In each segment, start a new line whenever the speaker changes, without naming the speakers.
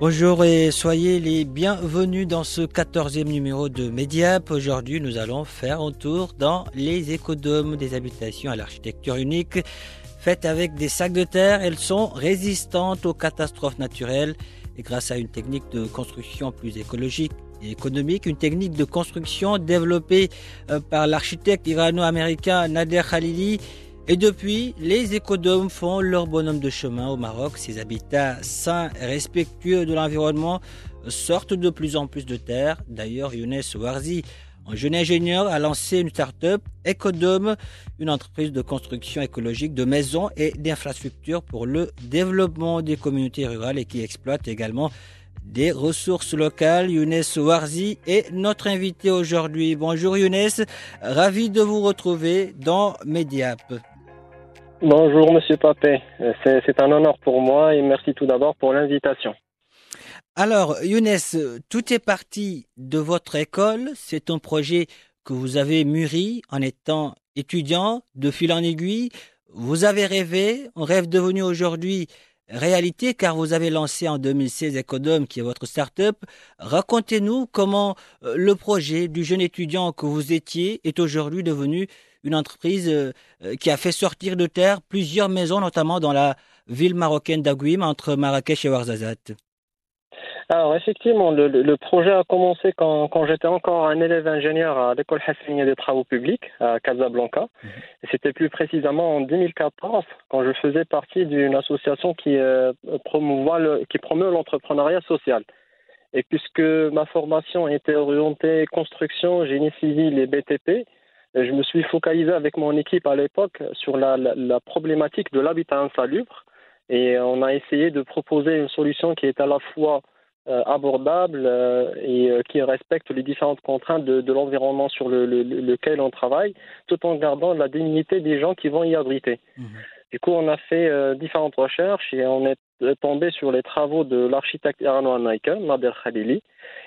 Bonjour et soyez les bienvenus dans ce 14e numéro de Mediap. Aujourd'hui, nous allons faire un tour dans les écodomes des habitations à l'architecture unique. Faites avec des sacs de terre, elles sont résistantes aux catastrophes naturelles et grâce à une technique de construction plus écologique et économique, une technique de construction développée euh, par l'architecte irano-américain Nader Khalili, et depuis, les écodomes font leur bonhomme de chemin au Maroc. Ces habitats sains et respectueux de l'environnement sortent de plus en plus de terre. D'ailleurs, Younes Warzi, un jeune ingénieur, a lancé une start-up, Ecodome, une entreprise de construction écologique de maisons et d'infrastructures pour le développement des communautés rurales et qui exploite également des ressources locales. Younes Warzi est notre invité aujourd'hui. Bonjour Younes, ravi de vous retrouver dans Mediap.
Bonjour Monsieur Papé, c'est c'est un honneur pour moi et merci tout d'abord pour l'invitation.
Alors, Younes, tout est parti de votre école. C'est un projet que vous avez mûri en étant étudiant, de fil en aiguille. Vous avez rêvé, un rêve devenu aujourd'hui réalité car vous avez lancé en 2016 Ecodome qui est votre start-up. Racontez-nous comment euh, le projet du jeune étudiant que vous étiez est aujourd'hui devenu une entreprise euh, euh, qui a fait sortir de terre plusieurs maisons, notamment dans la ville marocaine d'Aguim entre Marrakech et Ouarzazate.
Alors effectivement, le, projet a commencé quand, quand j'étais encore un élève ingénieur à l'école Hassania des travaux publics à Casablanca. Et C'était plus précisément en 2014 quand je faisais partie d'une association qui euh, le, qui promeut l'entrepreneuriat social. Et puisque ma formation était orientée construction, génie civil et BTP, je me suis focalisé avec mon équipe à l'époque sur la, problématique de l'habitat insalubre. Et on a essayé de proposer une solution qui est à la fois euh, abordable euh, et euh, qui respecte les différentes contraintes de, l'environnement sur le, le- le- lequel on travaille, tout en gardant la dignité des gens qui vont y abriter. Du coup, on a fait euh, différentes recherches et on est tombé sur les travaux de l'architecte irano-américain, Nader Khalili.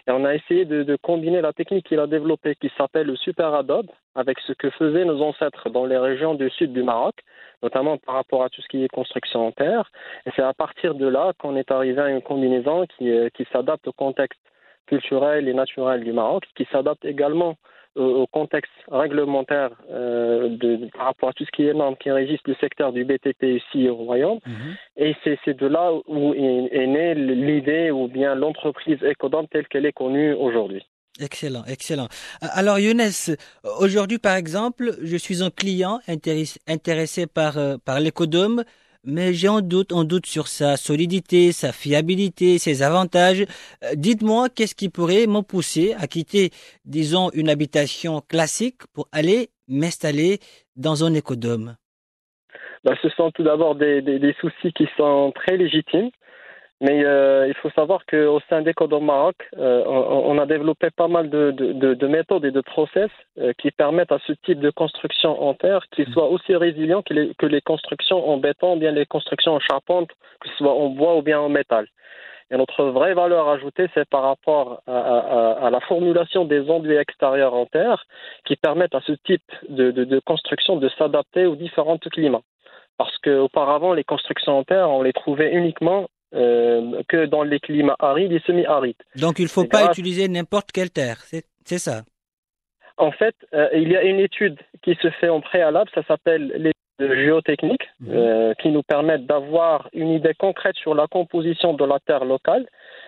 Et on a essayé de, de combiner la technique qu'il a développée, qui s'appelle le super adobe, avec ce que faisaient nos ancêtres dans les régions du sud du Maroc, notamment par rapport à tout ce qui est construction en terre. Et c'est à partir de là qu'on est arrivé à une combinaison qui, euh, qui s'adapte au contexte culturel et naturel du Maroc, qui s'adapte également au, contexte réglementaire euh, de, par rapport à tout ce qui est normes qui régissent le secteur du BTP ici au Royaume. Et c'est de là où est, est née l'idée ou bien l'entreprise Ecodom telle qu'elle est connue aujourd'hui.
Excellent, excellent. Alors Younes, aujourd'hui par exemple, je suis un client intéressé, intéressé par, euh, par l'écodome, mais j'ai un doute, un doute sur sa solidité, sa fiabilité, ses avantages. Euh, Dites-moi qu'est-ce qui pourrait me pousser à quitter, disons, une habitation classique pour aller m'installer dans un écodome?
Ben, ce sont tout d'abord des, des, des soucis qui sont très légitimes. Mais euh, il faut savoir qu'au sein d'Ecodom Maroc, euh, on, on a développé pas mal de, de, de, de méthodes et de process euh, qui permettent à ce type de construction en terre qu'ils soient aussi résilients que les, que les constructions en béton, bien les constructions en charpente, que ce soit en bois ou bien en métal. Et notre vraie valeur ajoutée, c'est par rapport à, à, à la formulation des enduits extérieurs en terre qui permettent à ce type de, de construction de s'adapter aux différents climats. Parce qu'auparavant, les constructions en terre, on les trouvait uniquement euh, que dans les climats arides et semi-arides.
Donc il ne faut pas utiliser n'importe quelle terre, c'est ça.
En fait, euh, il y a une étude qui se fait en préalable, ça s'appelle l'étude géotechnique,
Mhm.
euh, qui nous permet d'avoir une idée concrète sur la composition de la terre locale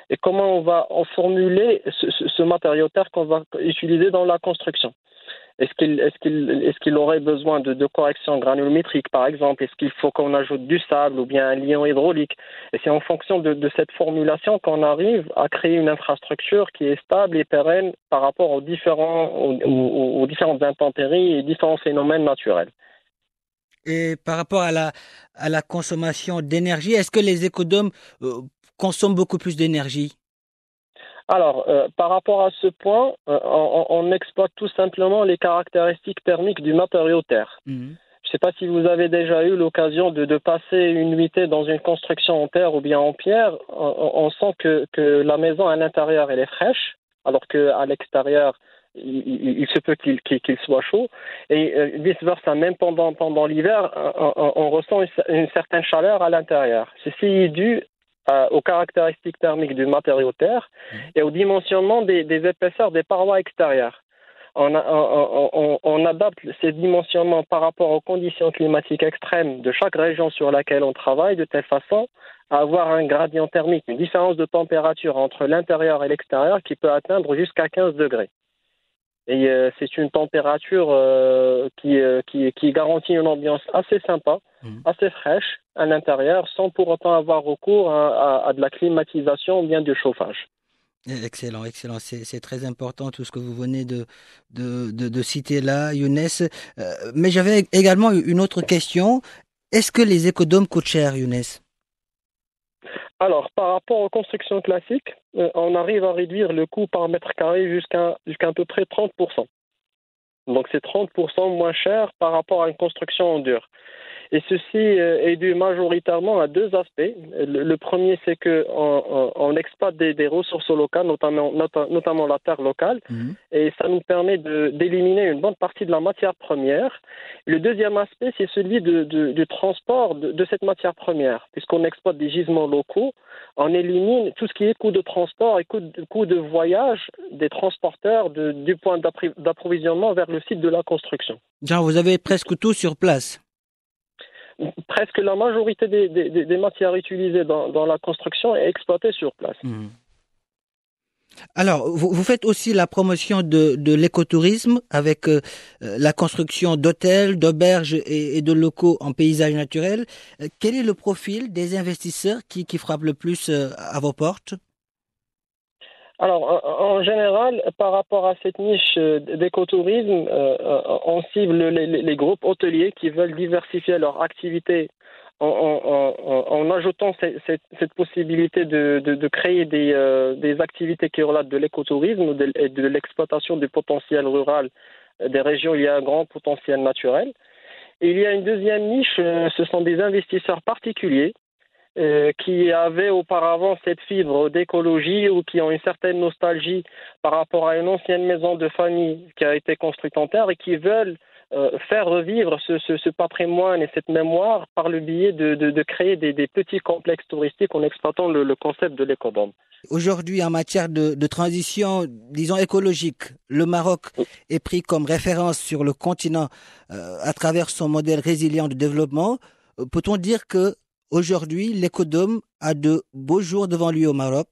et comment on va en formuler ce, ce matériau terre qu'on va utiliser dans la construction. Est-ce qu'il aurait besoin de, de corrections granulométriques, par exemple? Est-ce qu'il faut qu'on ajoute du sable ou bien un lion hydraulique? Et c'est en fonction de, cette formulation qu'on arrive à créer une infrastructure qui est stable et pérenne par rapport aux, différents, différentes intempéries et différents phénomènes naturels.
Et par rapport à la, à la consommation d'énergie, est-ce que les écodomes euh, consomment beaucoup plus d'énergie?
Alors, euh, par rapport à ce point, euh, on, on, exploite tout simplement les caractéristiques thermiques du matériau terre. Mmh. Je ne sais pas si vous avez déjà eu l'occasion de, de, passer une nuitée dans une construction en terre ou bien en pierre. On, on sent que, que, la maison à l'intérieur elle est fraîche, alors qu'à l'extérieur il, il, se peut qu'il qu soit chaud. Et euh, vice versa, même pendant, pendant l'hiver, on, on, ressent une, une certaine chaleur à l'intérieur. Ceci est dû euh, aux caractéristiques thermiques du matériau terre et au dimensionnement des, épaisseurs des parois extérieures. On, adapte ces dimensionnements par rapport aux conditions climatiques extrêmes de chaque région sur laquelle on travaille de telle façon à avoir un gradient thermique, une différence de température entre l'intérieur et l'extérieur qui peut atteindre jusqu'à 15 degrés. Et euh, c'est une température euh, qui, euh, qui, qui, garantit une ambiance assez sympa, mmh. assez fraîche à l'intérieur, sans pour autant avoir recours à, à, à, de la climatisation ou bien du chauffage.
Excellent, excellent. C'est très important tout ce que vous venez de, de, de, de citer là, Younes. Mais j'avais également une autre question. Est-ce que les écodomes coûtent cher, Younes?
Alors, par rapport aux constructions classiques, euh, on arrive à réduire le coût par mètre carré jusqu'à jusqu'à à peu près 30%. Donc, c'est 30% moins cher par rapport à une construction en dur. Et ceci euh, est dû majoritairement à deux aspects. Le, premier, c'est que on, on exploite des, des, ressources locales, notamment, notamment la terre locale, mmh. et ça nous permet d'éliminer une bonne partie de la matière première. Le deuxième aspect, c'est celui de, de, du transport de, de, cette matière première, puisqu'on exploite des gisements locaux, on élimine tout ce qui est coût de transport et coût de, coût de voyage des transporteurs du point d'approvisionnement vers le site de la construction.
Genre, vous avez presque tout sur place
presque la majorité des, matières utilisées dans, la construction est exploitée sur place. Mmh.
Alors, vous, faites aussi la promotion de, l'écotourisme avec euh, la construction d'hôtels, d'auberges et, de locaux en paysage naturel. Euh, quel est le profil des investisseurs qui, qui frappent le plus euh, à vos portes?
Alors, en général, par rapport à cette niche d'écotourisme, euh, on cible les, groupes hôteliers qui veulent diversifier leur activité en, ajoutant cette, possibilité de, créer des, euh, activités qui relatent de l'écotourisme et de, l'exploitation du potentiel rural des régions où il y a un grand potentiel naturel. Il y a une deuxième niche, euh, ce sont des investisseurs particuliers euh, qui avaient auparavant cette fibre d'écologie ou qui ont une certaine nostalgie par rapport à une ancienne maison de famille qui a été construite en terre et qui veulent euh, faire revivre ce, ce, ce, patrimoine et cette mémoire par le biais de, de, de créer des, des, petits complexes touristiques en exploitant le, le concept de l'écodome.
Aujourd'hui, en matière de, de, transition, disons écologique, le Maroc est pris comme référence sur le continent euh, à travers son modèle résilient de développement. Peut-on dire que Aujourd'hui, l'écodome a de beaux jours devant lui au Maroc.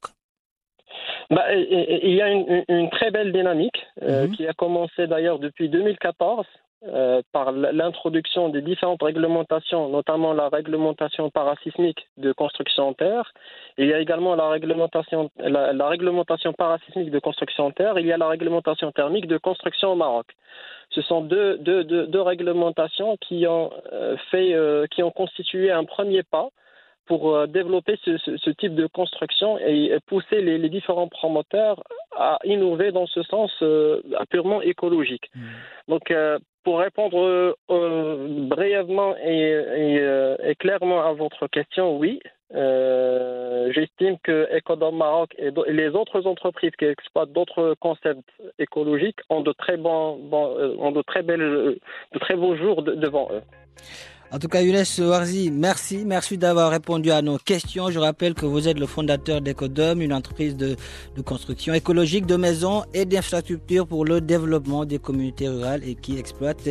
Bah, il y a une, une très belle dynamique euh, mmh. qui a commencé d'ailleurs depuis 2014 euh, par l'introduction des différentes réglementations, notamment la réglementation parasismique de construction en terre. Il y a également la réglementation, la, la réglementation parasismique de construction en terre. Il y a la réglementation thermique de construction au Maroc. Ce sont deux, deux, deux, deux réglementations qui ont euh, fait, euh, qui ont constitué un premier pas pour développer ce, ce, ce, type de construction et pousser les, les, différents promoteurs à innover dans ce sens euh, purement écologique. Mmh. Donc, euh, pour répondre euh, brièvement et, et, euh, et, clairement à votre question, oui, euh, j'estime que Ecodom Maroc et, les autres entreprises qui exploitent d'autres concepts écologiques ont de très bons, bon, ont de très belles, de très beaux jours de, devant eux.
En tout cas, Younes Warzi, merci. Merci d'avoir répondu à nos questions. Je rappelle que vous êtes le fondateur d'Ecodome, une entreprise de, de, construction écologique de maisons et d'infrastructures pour le développement des communautés rurales et qui exploite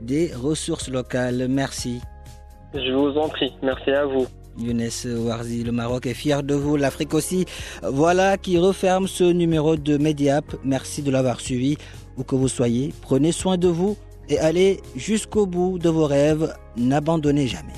des ressources locales. Merci.
Je vous en prie. Merci à vous.
Younes Warzi, le Maroc est fier de vous, l'Afrique aussi. Voilà qui referme ce numéro de Mediap. Merci de l'avoir suivi. Où que vous soyez, prenez soin de vous et allez jusqu'au bout de vos rêves. N'abandonnez jamais.